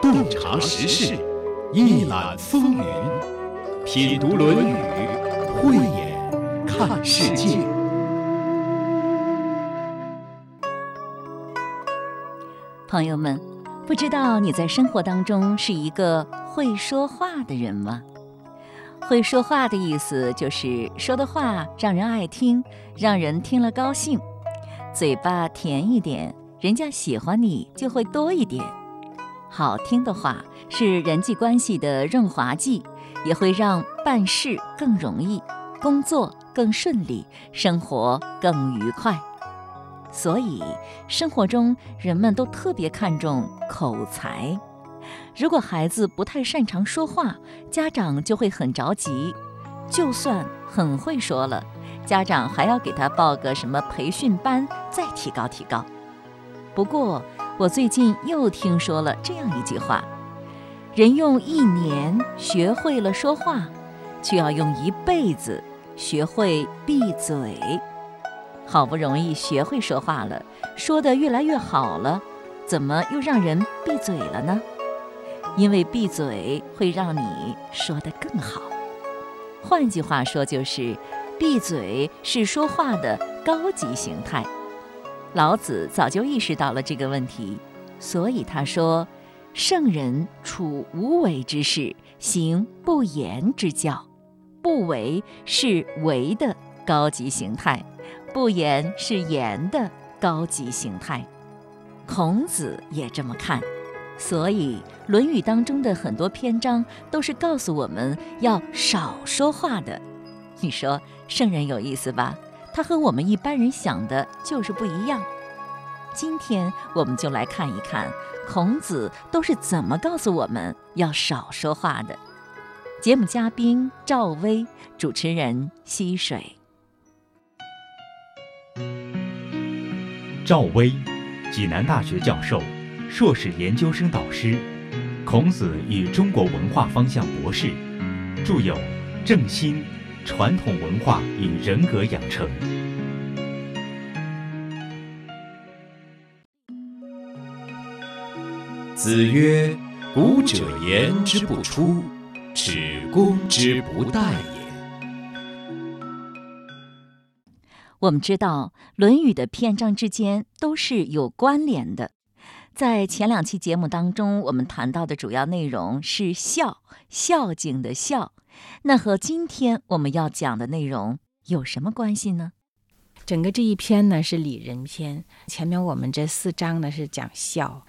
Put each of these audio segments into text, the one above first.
洞察时事，一览风云，品读《论语》，慧眼看世界。朋友们，不知道你在生活当中是一个会说话的人吗？会说话的意思就是说的话让人爱听，让人听了高兴，嘴巴甜一点，人家喜欢你就会多一点。好听的话是人际关系的润滑剂，也会让办事更容易，工作更顺利，生活更愉快。所以，生活中人们都特别看重口才。如果孩子不太擅长说话，家长就会很着急。就算很会说了，家长还要给他报个什么培训班，再提高提高。不过，我最近又听说了这样一句话：人用一年学会了说话，却要用一辈子学会闭嘴。好不容易学会说话了，说得越来越好了，怎么又让人闭嘴了呢？因为闭嘴会让你说得更好。换句话说，就是闭嘴是说话的高级形态。老子早就意识到了这个问题，所以他说：“圣人处无为之事，行不言之教。不为是为的高级形态，不言是言的高级形态。”孔子也这么看。所以，《论语》当中的很多篇章都是告诉我们要少说话的。你说圣人有意思吧？他和我们一般人想的就是不一样。今天我们就来看一看孔子都是怎么告诉我们要少说话的。节目嘉宾赵薇，主持人溪水。赵薇，济南大学教授。硕士研究生导师，孔子与中国文化方向博士，著有《正心：传统文化与人格养成》。子曰：“古者言之不出，耻攻之不殆也。”我们知道，《论语》的篇章之间都是有关联的。在前两期节目当中，我们谈到的主要内容是孝，孝敬的孝。那和今天我们要讲的内容有什么关系呢？整个这一篇呢是礼仁篇，前面我们这四章呢是讲孝。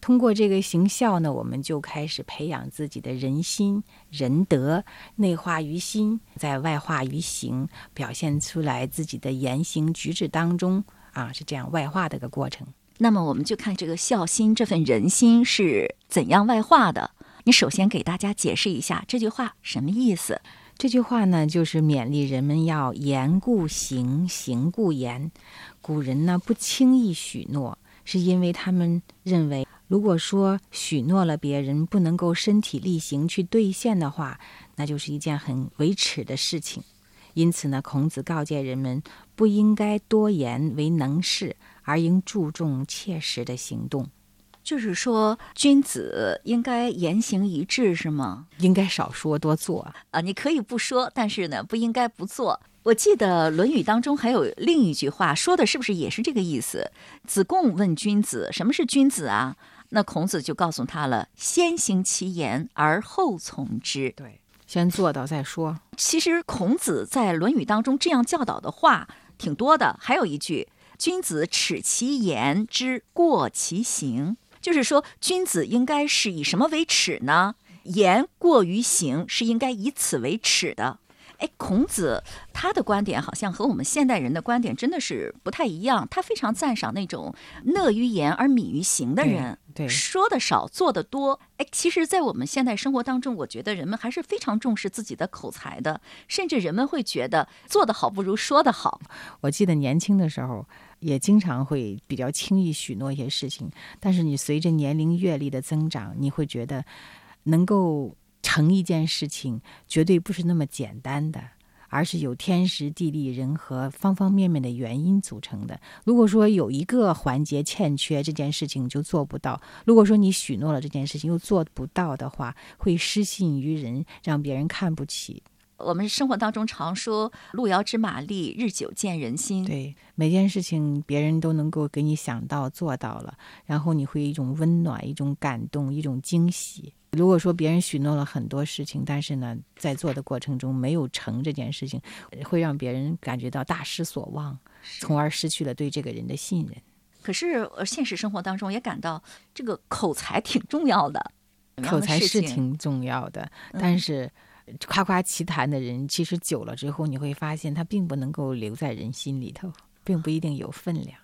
通过这个行孝呢，我们就开始培养自己的人心、仁德，内化于心，在外化于行，表现出来自己的言行举止当中啊，是这样外化的一个过程。那么我们就看这个孝心这份人心是怎样外化的。你首先给大家解释一下这句话什么意思？这句话呢，就是勉励人们要言故行，行故言。古人呢不轻易许诺，是因为他们认为，如果说许诺了别人不能够身体力行去兑现的话，那就是一件很为耻的事情。因此呢，孔子告诫人们不应该多言为能事。而应注重切实的行动，就是说，君子应该言行一致，是吗？应该少说多做啊！你可以不说，但是呢，不应该不做。我记得《论语》当中还有另一句话，说的是不是也是这个意思？子贡问君子：“什么是君子啊？”那孔子就告诉他了：“先行其言，而后从之。”对，先做到再说。其实孔子在《论语》当中这样教导的话挺多的，还有一句。君子耻其言之过其行，就是说，君子应该是以什么为耻呢？言过于行是应该以此为耻的。哎，孔子他的观点好像和我们现代人的观点真的是不太一样。他非常赞赏那种乐于言而敏于行的人，对，说的少，做的多。哎，其实，在我们现代生活当中，我觉得人们还是非常重视自己的口才的，甚至人们会觉得做得好不如说得好。我记得年轻的时候。也经常会比较轻易许诺一些事情，但是你随着年龄阅历的增长，你会觉得能够成一件事情绝对不是那么简单的，而是有天时地利人和方方面面的原因组成的。如果说有一个环节欠缺，这件事情就做不到；如果说你许诺了这件事情又做不到的话，会失信于人，让别人看不起。我们生活当中常说“路遥知马力，日久见人心”。对每件事情，别人都能够给你想到做到了，然后你会一种温暖、一种感动、一种惊喜。如果说别人许诺了很多事情，但是呢，在做的过程中没有成这件事情，会让别人感觉到大失所望，从而失去了对这个人的信任。可是呃现实生活当中也感到这个口才挺重要的，口才是挺重要的，嗯但是夸夸其谈的人，其实久了之后，你会发现他并不能够留在人心里头，并不一定有分量。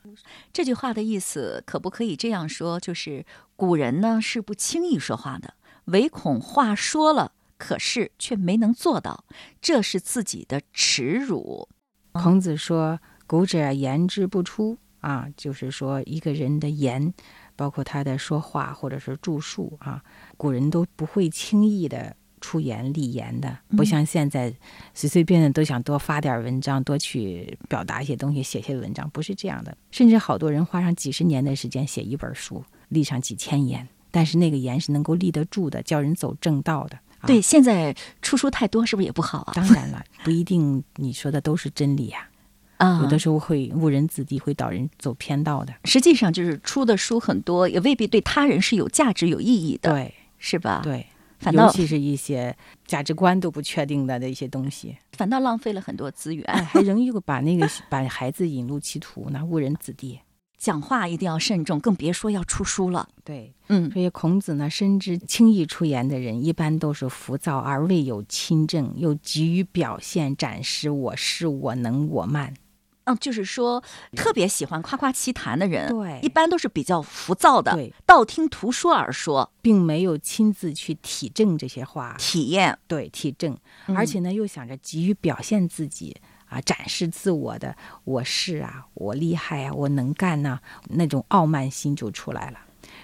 这句话的意思可不可以这样说？就是古人呢是不轻易说话的，唯恐话说了，可是却没能做到，这是自己的耻辱。孔子说：“古者言之不出啊，就是说一个人的言，包括他的说话或者是著述啊，古人都不会轻易的出言立言的，不像现在随随便便都想多发点文章，多去表达一些东西，写些文章，不是这样的。甚至好多人花上几十年的时间写一本书，立上几千言，但是那个言是能够立得住的，叫人走正道的。”啊对，现在出书太多，是不是也不好啊？当然了，不一定你说的都是真理呀、啊，有的时候会误人子弟，会导人走偏道的。实际上就是出的书很多，也未必对他人是有价值、有意义的，对是吧？，对，反倒尤其是一些价值观都不确定的的一些东西，反倒浪费了很多资源。哎，还容易把那个把孩子引入歧途，那误人子弟。讲话一定要慎重，更别说要出书了。对，嗯，所以孔子呢，深知轻易出言的人一般都是浮躁而未有亲政，又急于表现展示我是我能我慢。嗯，就是说，特别喜欢夸夸其谈的人，对一般都是比较浮躁的，对，道听途说而说，并没有亲自去体证这些话，体验，对体证，嗯而且呢，又想着急于表现自己啊，展示自我的我是啊，我厉害啊，我能干呐、那种傲慢心就出来了。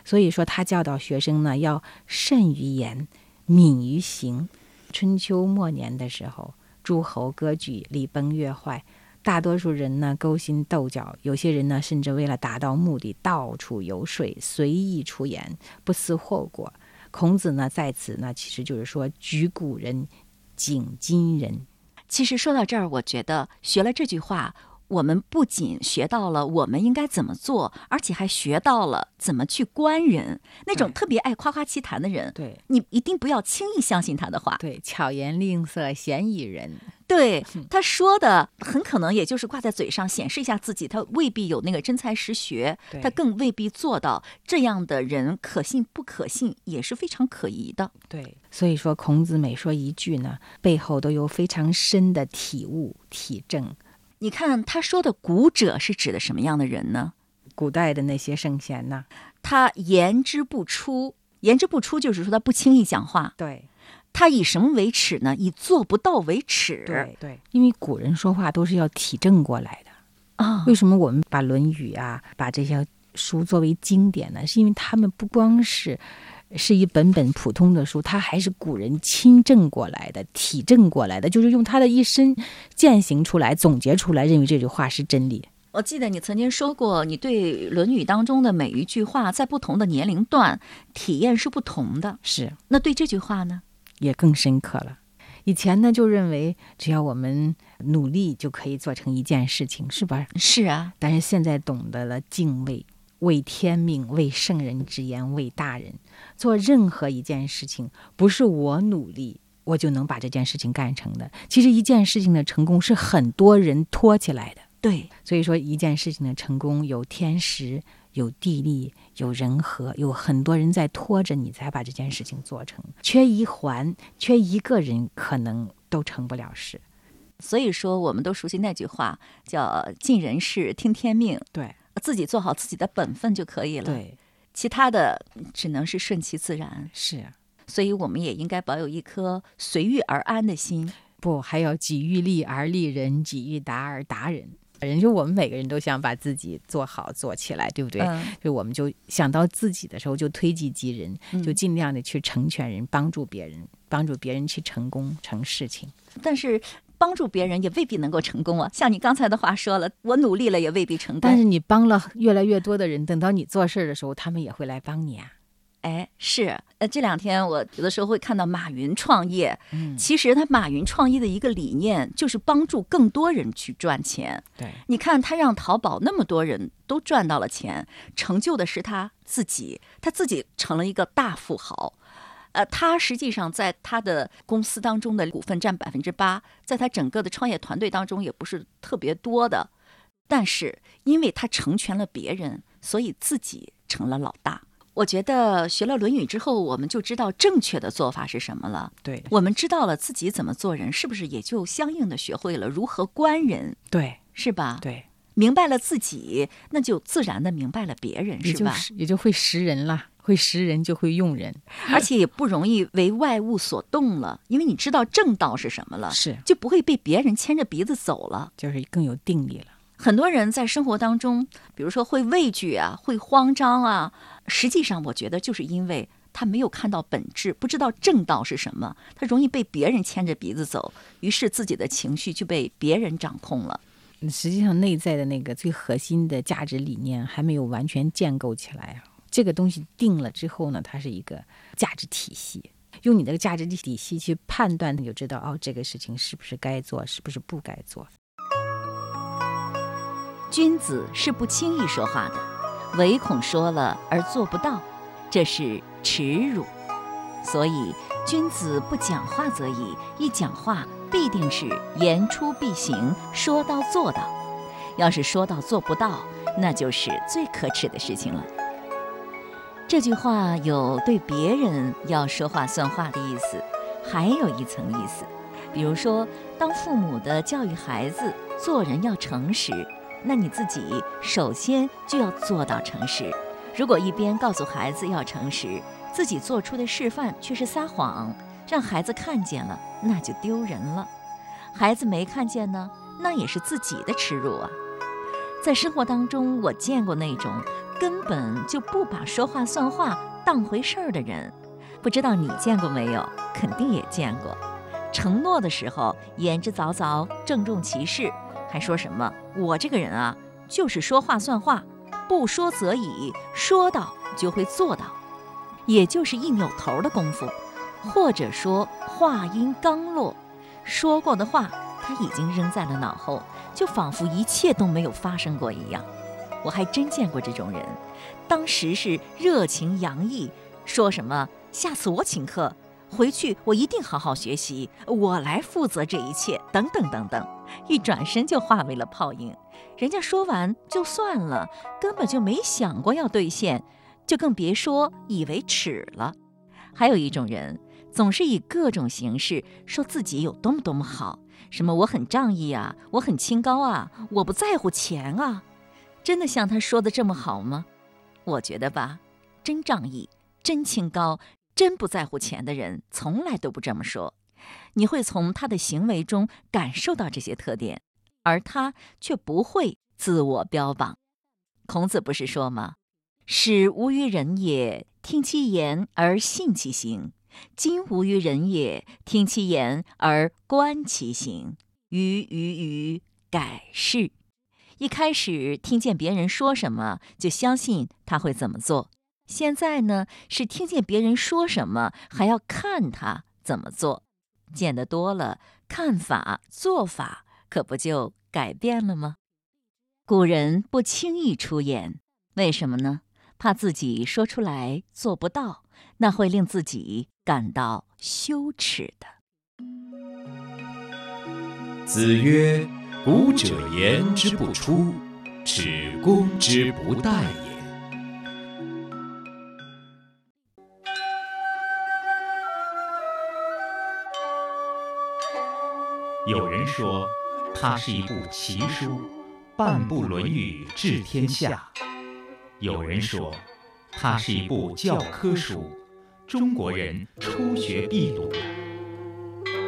所以说，他教导学生呢，要慎于言，敏于行。春秋末年的时候，诸侯割据，礼崩乐坏。大多数人呢勾心斗角，有些人呢甚至为了达到目的，到处游说，随意出言，不思后果。孔子呢在此呢，其实就是说举古人，警今人。其实说到这儿，我觉得学了这句话，我们不仅学到了我们应该怎么做，而且还学到了怎么去观人。那种特别爱夸夸其谈的人，对你一定不要轻易相信他的话。对，巧言令色，嫌疑人。对 他说的，很可能也就是挂在嘴上显示一下自己，他未必有那个真才实学，他更未必做到。这样的人可信不可信，也是非常可疑的。对，所以说孔子每说一句呢，背后都有非常深的体悟体证。你看他说的“古者”是指的什么样的人呢？古代的那些圣贤呐，他言之不出，言之不出就是说他不轻易讲话。对他以什么为耻呢？以做不到为耻。对对，因为古人说话都是要体证过来的。啊，为什么我们把《论语》啊，把这些书作为经典呢？是因为他们不光是是一本本普通的书，它还是古人亲证过来的、体证过来的，就是用他的一生践行出来、总结出来，认为这句话是真理。我记得你曾经说过，你对《论语》当中的每一句话，在不同的年龄段体验是不同的。是，那对这句话呢？也更深刻了。以前呢，就认为只要我们努力就可以做成一件事情，是吧？是啊，但是现在懂得了敬畏，为天命，为圣人之言，为大人。做任何一件事情，不是我努力我就能把这件事情干成的。其实一件事情的成功是很多人拖起来的。对，所以说，一件事情的成功有天时、有地利、有人和，有很多人在拖着你，才把这件事情做成。缺一环，缺一个人，可能都成不了事。所以说我们都熟悉那句话，叫“尽人事，听天命对”，自己做好自己的本分就可以了。，对，其他的只能是顺其自然。是所以我们也应该保有一颗随遇而安的心。不还要己欲立而立人，己欲达而达人。人就我们每个人都想把自己做好做起来，对不对？嗯就我们就想到自己的时候，就推己及人，嗯就尽量的去成全人，帮助别人，帮助别人去成功成事情。但是帮助别人也未必能够成功啊。像你刚才的话说了，我努力了也未必成功。但是你帮了越来越多的人，等到你做事儿的时候，他们也会来帮你啊。哎，是，呃，这两天我有的时候会看到马云创业，嗯，其实他马云创业的一个理念就是帮助更多人去赚钱。对，你看他让淘宝那么多人都赚到了钱，成就的是他自己，他自己成了一个大富豪。呃，他实际上在他的公司当中的股份占百分之八，在他整个的创业团队当中也不是特别多的，但是因为他成全了别人，所以自己成了老大。我觉得学了《论语》之后，我们就知道正确的做法是什么了。对，我们知道了自己怎么做人，是不是也就相应的学会了如何观人，对，是吧？对，明白了自己，那就自然的明白了别人，是吧？也就会识人了，会识人就会用人，而且也不容易为外物所动了，因为你知道正道是什么了，是就不会被别人牵着鼻子走了。就是更有定力了。很多人在生活当中，比如说会畏惧啊，会慌张啊，实际上我觉得就是因为他没有看到本质，不知道正道是什么，他容易被别人牵着鼻子走，于是自己的情绪就被别人掌控了。实际上，内在的那个最核心的价值理念还没有完全建构起来啊。这个东西定了之后呢，它是一个价值体系。用你的价值体系去判断，你就知道哦，这个事情是不是该做，是不是不该做。君子是不轻易说话的，唯恐说了而做不到，这是耻辱。所以，君子不讲话则已，一讲话必定是言出必行，说到做到。要是说到做不到，那就是最可耻的事情了。这句话有对别人要说话算话的意思，还有一层意思，比如说，当父母的教育孩子做人要诚实。那你自己首先就要做到诚实。如果一边告诉孩子要诚实，自己做出的示范却是撒谎，让孩子看见了，那就丢人了。孩子没看见呢，那也是自己的耻辱啊。在生活当中，我见过那种根本就不把说话算话当回事儿的人，不知道你见过没有？肯定也见过。承诺的时候言之凿凿，郑重其事。还说什么？我这个人啊，就是说话算话，不说则已，说到就会做到，也就是一扭头的功夫，或者说话音刚落，说过的话他已经扔在了脑后，就仿佛一切都没有发生过一样。我还真见过这种人，当时是热情洋溢，说什么下次我请客。回去我一定好好学习，我来负责这一切，等等等等，一转身就化为了泡影。人家说完就算了，根本就没想过要兑现，就更别说以为耻了。还有一种人，总是以各种形式说自己有多么多么好，什么我很仗义啊，我很清高啊，我不在乎钱啊，真的像他说的这么好吗？我觉得吧，真仗义，真清高。真不在乎钱的人，从来都不这么说。你会从他的行为中感受到这些特点，而他却不会自我标榜。孔子不是说吗？“使无于人也，听其言而信其行；今无于人也，听其言而观其行。于于于，改是。”一开始听见别人说什么，就相信他会怎么做。现在呢，是听见别人说什么，还要看他怎么做。见得多了，看法、做法可不就改变了吗？古人不轻易出言，为什么呢？怕自己说出来做不到，那会令自己感到羞耻的。子曰：“古者言之不出，耻攻之不殆也。”有人说，它是一部奇书，半部《论语》治天下；有人说，它是一部教科书，中国人初学必读。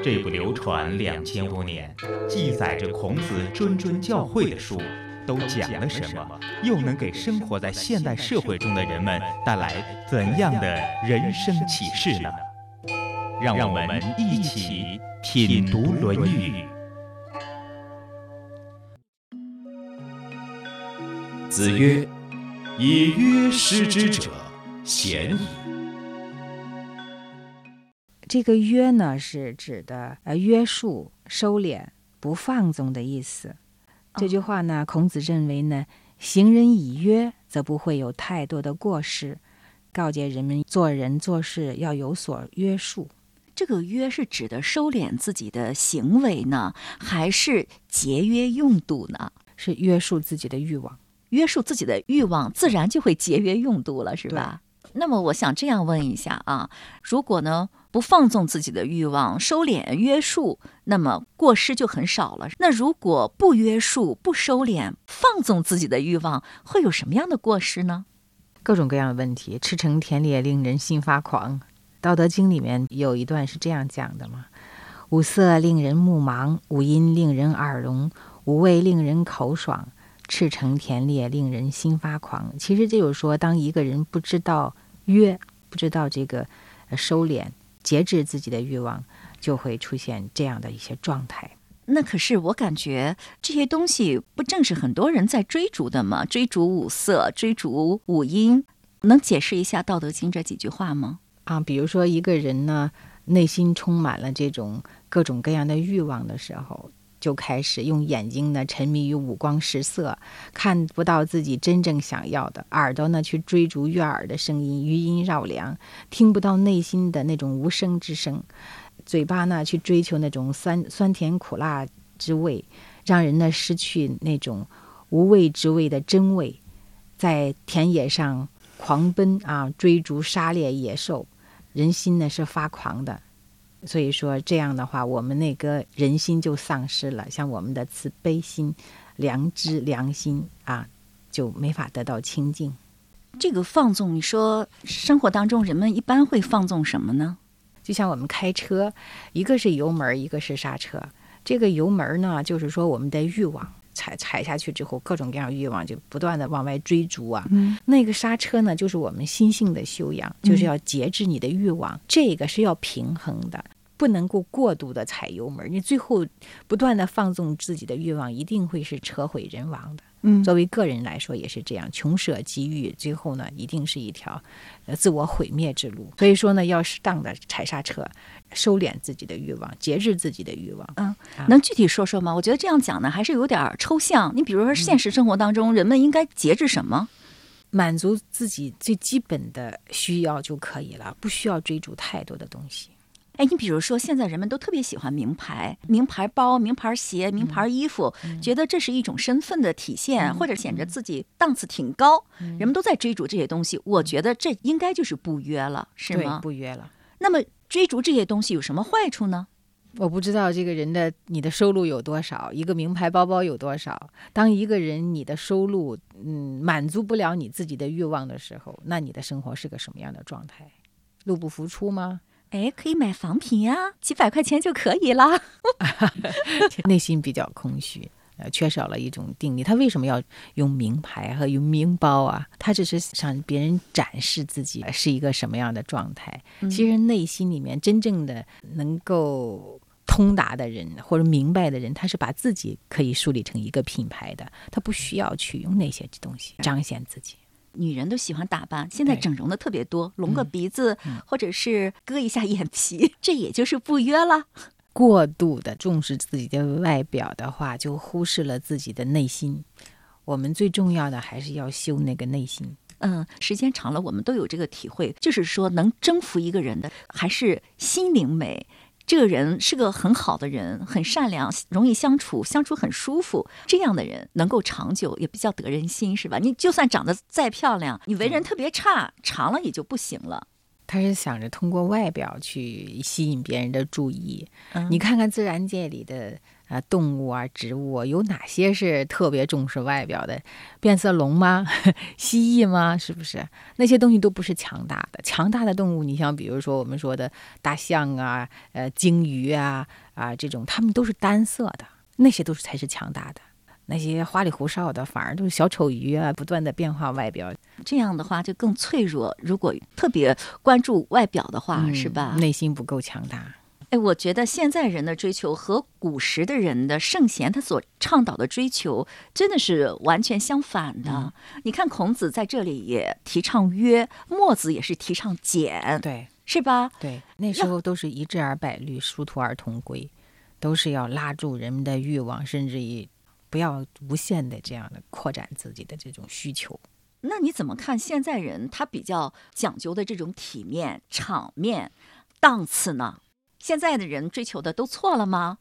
这部流传两千多年、记载着孔子谆谆教诲的书，都讲了什么？又能给生活在现代社会中的人们带来怎样的人生启示呢？让我们一起品读《论语》。子曰：“以曰师之者，贤矣。”这个约呢，是指的呃约束、收敛、不放纵的意思。这句话呢，孔子认为呢，行人以约，则不会有太多的过失，告诫人们做人做事要有所约束。这个约是指的收敛自己的行为呢，还是节约用度呢？是约束自己的欲望，约束自己的欲望，自然就会节约用度了，是吧？那么我想这样问一下啊，如果呢不放纵自己的欲望，收敛约束，那么过失就很少了。那如果不约束、不收敛，放纵自己的欲望，会有什么样的过失呢？各种各样的问题，驰骋田猎，令人心发狂。道德经里面有一段是这样讲的嘛：五色令人目盲，五音令人耳聋，五味令人口爽。赤诚田猎，令人心发狂。其实就是说，当一个人不知道约，不知道这个收敛、节制自己的欲望，就会出现这样的一些状态。那可是我感觉这些东西不正是很多人在追逐的吗？追逐五色，追逐五音，能解释一下《道德经》这几句话吗？啊，比如说一个人呢，内心充满了这种各种各样的欲望的时候。就开始用眼睛呢沉迷于五光十色，看不到自己真正想要的；耳朵呢去追逐悦耳的声音，余音绕梁，听不到内心的那种无声之声；嘴巴呢去追求那种酸酸甜苦辣之味，让人呢失去那种无味之味的真味，在田野上狂奔啊，追逐杀猎野兽，人心呢是发狂的。所以说这样的话，我们那个人心就丧失了，像我们的慈悲心、良知、良心啊，就没法得到清净。这个放纵，你说生活当中人们一般会放纵什么呢？就像我们开车，一个是油门，一个是刹车。这个油门呢，就是说我们的欲望踩踩下去之后，各种各样欲望就不断的往外追逐啊。嗯。那个刹车呢，就是我们心性的修养，就是要节制你的欲望，这个是要平衡的。不能够过度的踩油门，你最后不断的放纵自己的欲望，一定会是车毁人亡的。嗯，作为个人来说也是这样，穷舍极欲，最后呢，一定是一条呃自我毁灭之路。所以说呢，要适当的踩刹车，收敛自己的欲望，节制自己的欲望。嗯，能具体说说吗？我觉得这样讲呢，还是有点抽象。你比如说，现实生活当中，人们应该节制什么？满足自己最基本的需要就可以了，不需要追逐太多的东西。哎，你比如说，现在人们都特别喜欢名牌、名牌包、名牌鞋、名牌衣服，觉得这是一种身份的体现，或者显得自己档次挺高。人们都在追逐这些东西，我觉得这应该就是不约了，是吗？不约了。那么追逐这些东西有什么坏处呢？我不知道这个人的你的收入有多少，一个名牌包包有多少。当一个人你的收入嗯满足不了你自己的欲望的时候，那你的生活是个什么样的状态？入不敷出吗？哎，可以买仿品呀，几百块钱就可以了。内心比较空虚，呃，缺少了一种定力。他为什么要用名牌和用名包啊？他只是想别人展示自己是一个什么样的状态。其实内心里面真正的能够通达的人或者明白的人，他是把自己可以树立成一个品牌的，他不需要去用那些东西彰显自己。女人都喜欢打扮，现在整容的特别多，隆个鼻子，或者是割一下眼皮，这也就是不约了。过度的重视自己的外表的话，就忽视了自己的内心。我们最重要的还是要修那个内心。嗯，时间长了，我们都有这个体会，就是说，能征服一个人的，还是心灵美。这个人是个很好的人，很善良，容易相处，相处很舒服。这样的人能够长久，也比较得人心，是吧？你就算长得再漂亮，你为人特别差，长了也就不行了。他是想着通过外表去吸引别人的注意。你看看自然界里的。啊，动物啊，植物有哪些是特别重视外表的？变色龙吗？蜥蜴吗？是不是那些东西都不是强大的？强大的动物，你像比如说我们说的大象啊，呃，鲸鱼啊，啊，这种它们都是单色的，那些都是才是强大的。那些花里胡哨的，反而都是小丑鱼啊，不断的变化外表，这样的话就更脆弱。如果特别关注外表的话，是吧？内心不够强大。哎，我觉得现在人的追求和古时的人的圣贤他所倡导的追求真的是完全相反的。你看孔子在这里也提倡约，墨子也是提倡俭，对是吧？对，那时候都是一致而百虑，殊途而同归，都是要拉住人们的欲望，甚至于不要无限的这样的扩展自己的这种需求。那你怎么看现在人他比较讲究的这种体面、场面、档次呢？现在的人追求的都错了吗？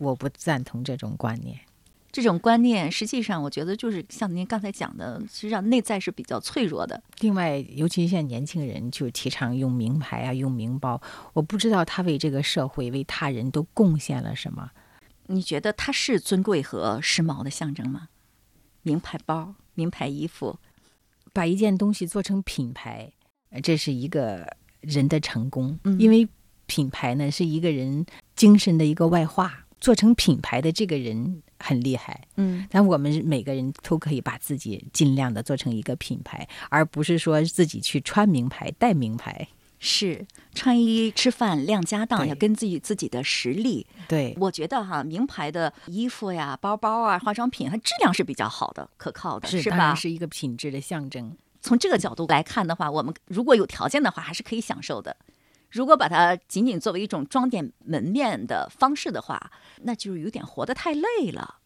我不赞同这种观念。这种观念实际上，我觉得就是像您刚才讲的，实际上内在是比较脆弱的。另外，尤其现在年轻人就提倡用名牌啊，用名包，我不知道他为这个社会、为他人都贡献了什么。你觉得它是尊贵和时髦的象征吗？名牌包、名牌衣服，把一件东西做成品牌，这是一个人的成功，嗯因为。品牌呢是一个人精神的一个外化，做成品牌的这个人很厉害。嗯，但我们每个人都可以把自己尽量的做成一个品牌，而不是说自己去穿名牌、戴名牌。是穿衣吃饭亮家当，对要根据自己的实力。对，我觉得哈，名牌的衣服呀、包包啊、化妆品，它质量是比较好的、可靠的，是吧？是一个品质的象征。从这个角度来看的话，我们如果有条件的话，还是可以享受的。如果把它仅仅作为一种装点门面的方式的话，那就是有点活得太累了。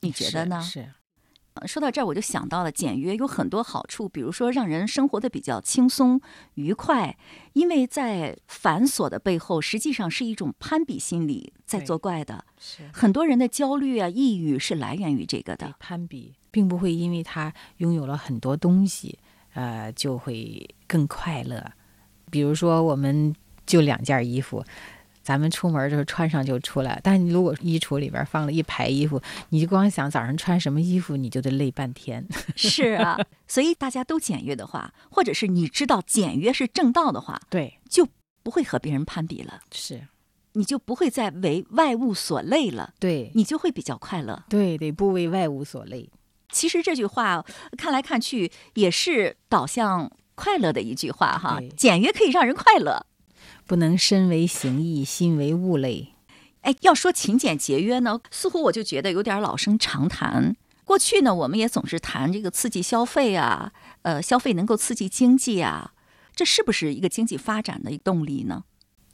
你觉得呢？是。说到这儿，我就想到了简约有很多好处，比如说让人生活的比较轻松愉快，因为在繁琐的背后，实际上是一种攀比心理在作怪的。是很多人的焦虑啊、抑郁是来源于这个的。攀比，并不会因为他拥有了很多东西，呃，就会更快乐。比如说，我们就两件衣服，咱们出门的时候穿上就出来。但你如果衣橱里边放了一排衣服，你就光想早上穿什么衣服，你就得累半天。是啊，所以大家都简约的话，或者是你知道简约是正道的话，对，就不会和别人攀比了，是，你就不会再为外物所累了，对，你就会比较快乐。对，得不为外物所累。其实这句话看来看去也是导向快乐的一句话哈，简约可以让人快乐。不能身为形役，心为物类。哎，要说勤俭节约呢，似乎我就觉得有点老生常谈。过去呢，我们也总是谈这个刺激消费啊，呃，消费能够刺激经济啊，这是不是一个经济发展的动力呢？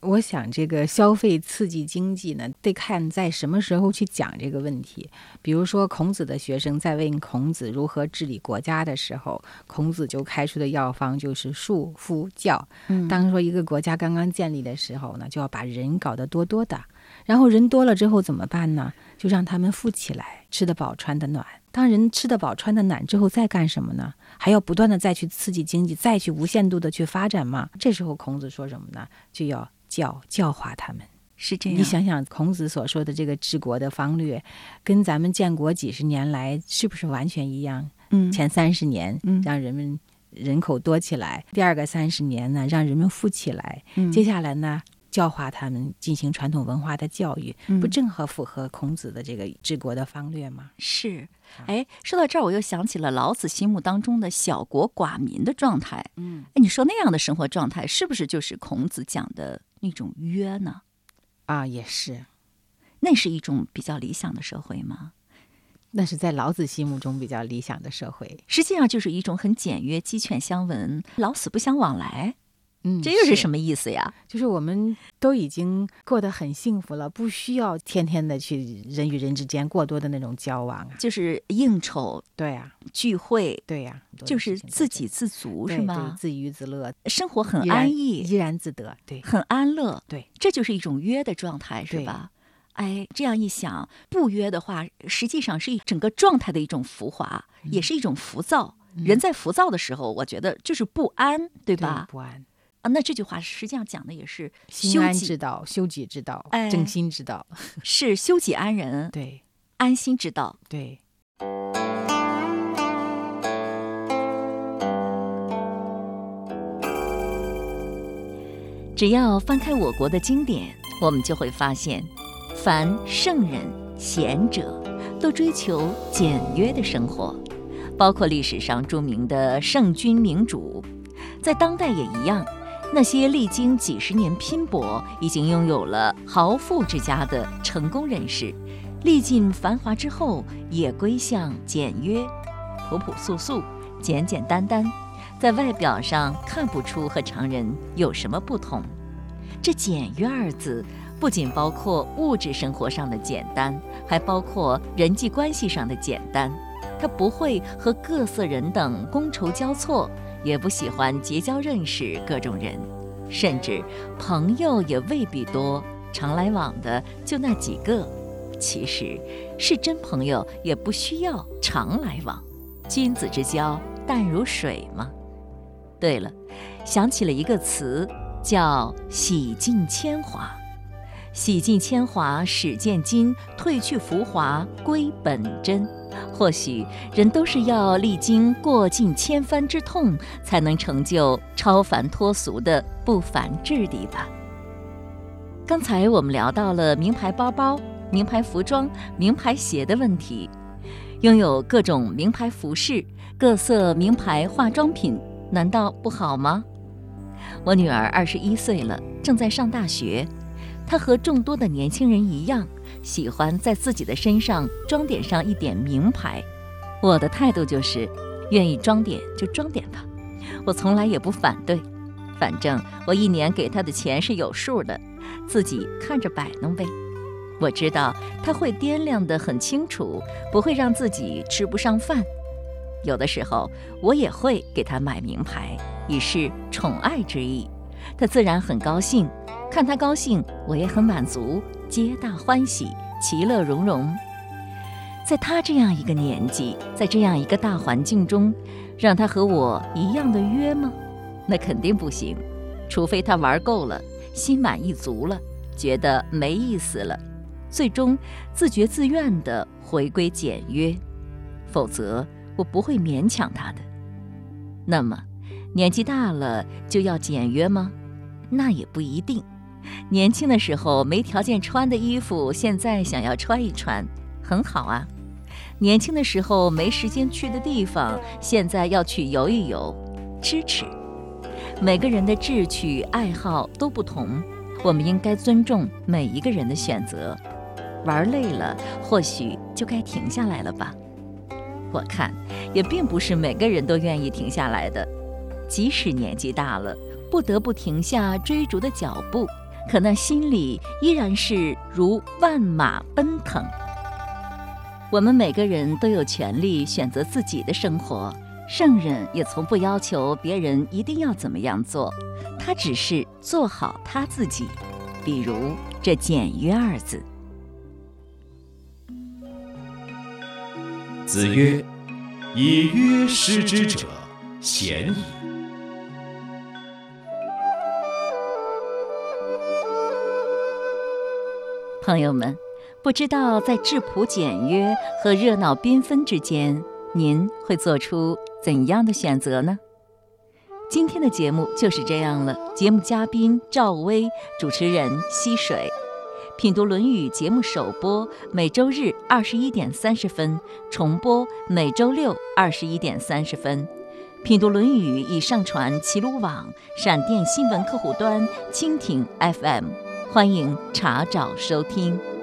我想，这个消费刺激经济呢，得看在什么时候去讲这个问题。比如说，孔子的学生在问孔子如何治理国家的时候，孔子就开出的药方就是术、夫、教。嗯当说一个国家刚刚建立的时候呢，就要把人搞得多多的，然后人多了之后怎么办呢？就让他们富起来，吃得饱，穿得暖。当人吃得饱、穿得暖之后，再干什么呢？还要不断的再去刺激经济，再去无限度的去发展吗？这时候孔子说什么呢？就要教教化他们。是这样。你想想，孔子所说的这个治国的方略，跟咱们建国几十年来是不是完全一样？嗯，前三十年嗯让人们人口多起来，第二个三十年呢让人们富起来，嗯接下来呢教化他们，进行传统文化的教育，嗯不正好符合孔子的这个治国的方略吗？是。哎，说到这儿，我又想起了老子心目当中的小国寡民的状态。嗯，哎，你说那样的生活状态，是不是就是孔子讲的那种约呢？啊，也是，那是一种比较理想的社会吗？那是在老子心目中比较理想的社会。实际上就是一种很简约、鸡犬相闻、老死不相往来。嗯这又是什么？意思呀？就是我们都已经过得很幸福了，不需要天天的去人与人之间过多的那种交往啊。就是应酬、对呀、聚会，对呀、就是自给自足，是吗对？自娱自乐，生活很安逸，怡然自得。对很安乐，对，这就是一种约的状态，是吧？哎，这样一想，不约的话，实际上是一整个状态的一种浮华，嗯也是一种浮躁。人在浮躁的时候，我觉得就是不安，对对吧？不安，啊，那这句话实际上讲的也是心修己安之道，修己之道，哎正心之道。是修己安人、对安心之道。对，只要翻开我国的经典，我们就会发现，凡圣人、贤者都追求简约的生活，包括历史上著名的圣君明主，在当代也一样，那些历经几十年拼搏，已经拥有了豪富之家的成功人士，历尽繁华之后，也归向简约、朴朴素素、简简单单，在外表上看不出和常人有什么不同。这“简约”二字，不仅包括物质生活上的简单，还包括人际关系上的简单。他不会和各色人等觥筹交错。也不喜欢结交认识各种人，甚至朋友也未必多，常来往的就那几个。其实，是真朋友也不需要常来往，君子之交淡如水嘛。对了，想起了一个词，叫洗尽铅华。洗尽铅华，始见金，褪去浮华，归本真。或许人都是要历经过尽千帆之痛，才能成就超凡脱俗的不凡质地吧。刚才我们聊到了名牌包包、名牌服装、名牌鞋的问题，拥有各种名牌服饰、各色名牌化妆品，难道不好吗？我女儿二十一岁了，正在上大学，他和众多的年轻人一样。喜欢在自己的身上装点上一点名牌，我的态度就是，愿意装点就装点吧，我从来也不反对，反正我一年给他的钱是有数的，自己看着摆弄呗。我知道他会掂量得很清楚，不会让自己吃不上饭。有的时候我也会给他买名牌，以示宠爱之意，他自然很高兴，看他高兴，我也很满足。皆大欢喜，其乐融融。在他这样一个年纪，在这样一个大环境中，让他和我一样的约吗？那肯定不行。除非他玩够了，心满意足了，觉得没意思了，最终自觉自愿地回归简约。否则，我不会勉强他的。那么，年纪大了就要简约吗？那也不一定。年轻的时候没条件穿的衣服，现在想要穿一穿，很好啊。年轻的时候没时间去的地方，现在要去游一游，支持。每个人的志趣爱好都不同，我们应该尊重每一个人的选择。玩累了，或许就该停下来了吧。我看，也并不是每个人都愿意停下来的，即使年纪大了，不得不停下追逐的脚步。可那心里依然是如万马奔腾。我们每个人都有权利选择自己的生活，圣人也从不要求别人一定要怎么样做，他只是做好他自己。比如这“简约”二字。子曰：“以约失之者，贤矣。”朋友们，不知道在质朴简约和热闹缤纷之间，您会做出怎样的选择呢？今天的节目就是这样了。节目嘉宾赵薇，主持人溪水，品读《论语》节目首播每周日二十一点三十分，重播每周六二十一点三十分。品读《论语》已上传齐鲁网、闪电新闻客户端、蜻蜓 FM。欢迎查找收听。